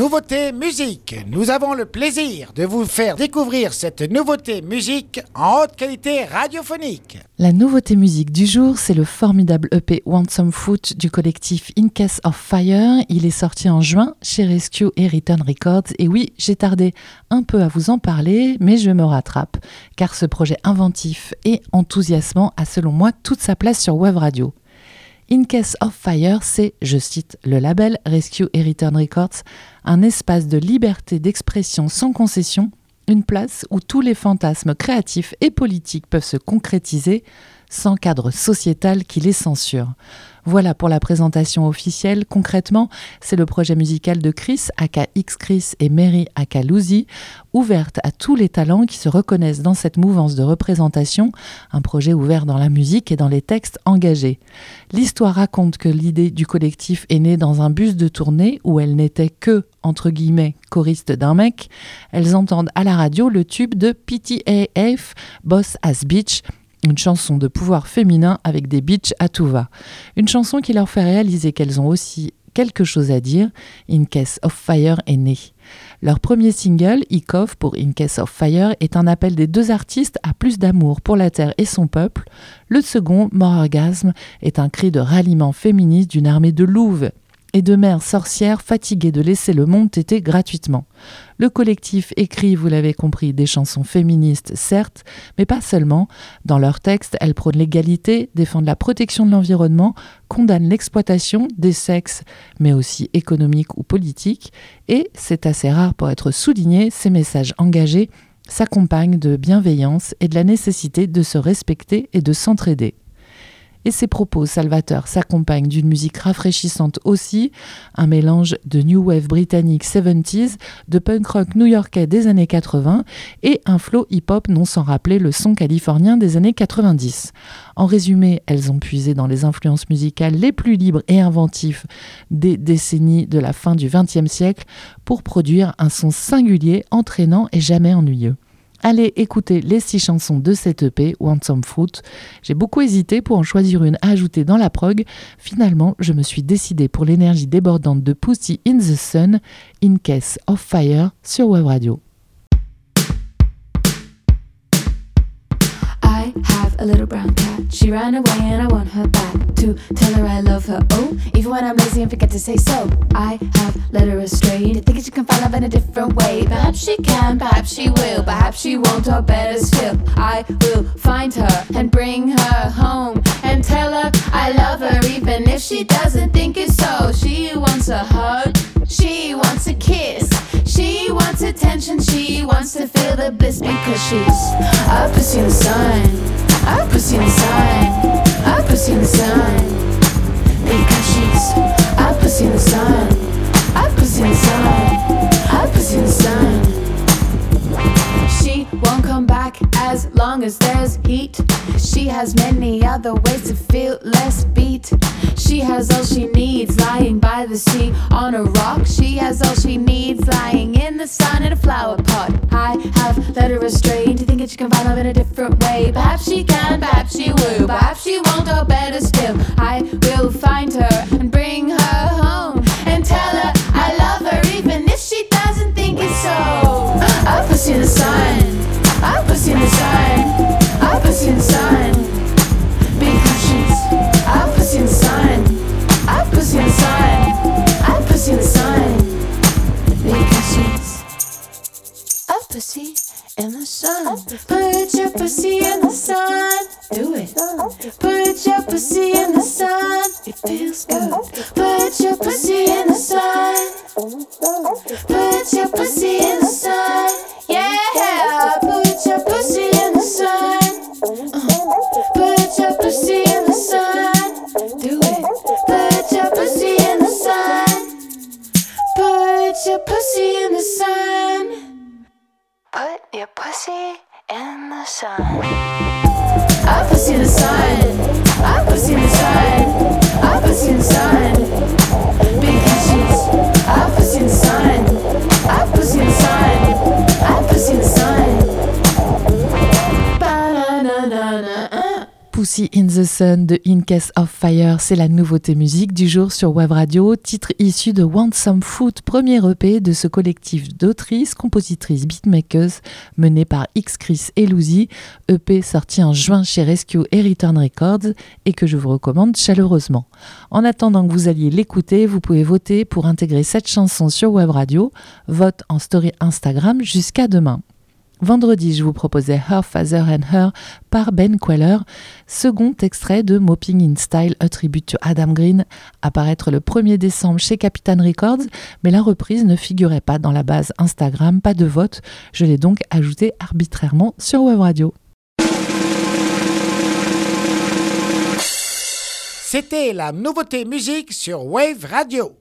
nouveauté musique. Nous avons le plaisir de vous faire découvrir cette nouveauté musique en haute qualité radiophonique. La nouveauté musique du jour, c'est le formidable EP Want Some Foot du collectif In Case of Fire. Il est sorti en juin chez Rescue et Return Records. Et oui, j'ai tardé un peu à vous en parler, mais je me rattrape, car ce projet inventif et enthousiasmant a selon moi toute sa place sur Web Radio. In Case of Fire, c'est, je cite le label Rescue et Return Records, un espace de liberté d'expression sans concession, une place où tous les fantasmes créatifs et politiques peuvent se concrétiser sans cadre sociétal qui les censure. Voilà pour la présentation officielle. Concrètement, c'est le projet musical de Chris, aka X Chris et Mary, aka Lucy, ouverte à tous les talents qui se reconnaissent dans cette mouvance de représentation, un projet ouvert dans la musique et dans les textes engagés. L'histoire raconte que l'idée du collectif est née dans un bus de tournée où elles n'étaient que, entre guillemets, choristes d'un mec. Elles entendent à la radio le tube de PTAF, Boss as Beach, une chanson de pouvoir féminin avec des bitches à tout va. Une chanson qui leur fait réaliser qu'elles ont aussi quelque chose à dire. In Case of Fire est né. Leur premier single, Ikov pour In Case of Fire, est un appel des deux artistes à plus d'amour pour la terre et son peuple. Le second, More Orgasm, est un cri de ralliement féministe d'une armée de louves et de mères sorcières fatiguées de laisser le monde téter gratuitement. Le collectif écrit, vous l'avez compris, des chansons féministes, certes, mais pas seulement. Dans leurs textes, elles prônent l'égalité, défendent la protection de l'environnement, condamnent l'exploitation des sexes, mais aussi économiques ou politiques, et, c'est assez rare pour être souligné, ces messages engagés s'accompagnent de bienveillance et de la nécessité de se respecter et de s'entraider. Et ses propos salvateurs s'accompagnent d'une musique rafraîchissante aussi, un mélange de new wave britannique 70s, de punk rock new-yorkais des années 80 et un flow hip-hop non sans rappeler le son californien des années 90. En résumé, elles ont puisé dans les influences musicales les plus libres et inventives des décennies de la fin du XXe siècle pour produire un son singulier, entraînant et jamais ennuyeux. Allez écouter les six chansons de cette EP, Want Some Fruit. J'ai beaucoup hésité pour en choisir une à ajouter dans la prog. Finalement, je me suis décidé pour l'énergie débordante de Pussy in the Sun, In Case of Fire sur Web Radio. I have to tell her I love her. Oh, even when I'm lazy and forget to say so. I have led her astray to think she can find love in a different way. Perhaps she can, perhaps she will, perhaps she won't, or better still. I will find her and bring her home and tell her I love her, even if she doesn't think it's so. She wants a hug, she wants a kiss. She wants attention, she wants to feel the bliss because she's a pussy in the sun, a pussy in the sun, pussy in the sun. Because she's a pussy in the sun, a pussy in the sun, a pussy in the sun. She won't come back as long as there's heat. She has many other ways to feel less beat. She has all she needs lying by the sea on a rock. She has all she needs lying in the sun in a flower pot. I have led her astray to think that she can find love in a different way. Perhaps she can, perhaps she will, perhaps she won't, or better still, I will find her feels good. Put your pussy in the sun. Put your pussy in the sun. Yeah. Put your pussy in the sun. Uh. Put your pussy in the sun. Do it. Put your pussy in the sun. Put your pussy in the sun. Put your pussy in the sun. I pussy in the sun. I pussy in the sun. De In Case of Fire, c'est la nouveauté musique du jour sur Web Radio, titre issu de Want Some Food, premier EP de ce collectif d'autrices, compositrices, beatmakers mené par X Chris et Lucy, EP sorti en juin chez Rescue et Return Records et que je vous recommande chaleureusement. En attendant que vous alliez l'écouter, vous pouvez voter pour intégrer cette chanson sur Web Radio, vote en story Instagram jusqu'à demain. Vendredi, je vous proposais Her Father and Her par Ben Queller, second extrait de Mopping in Style, a tribute to Adam Green, apparaître le 1er décembre chez Capitan Records, mais la reprise ne figurait pas dans la base Instagram, pas de vote, je l'ai donc ajouté arbitrairement sur Web Radio. C'était la nouveauté musique sur Wave Radio.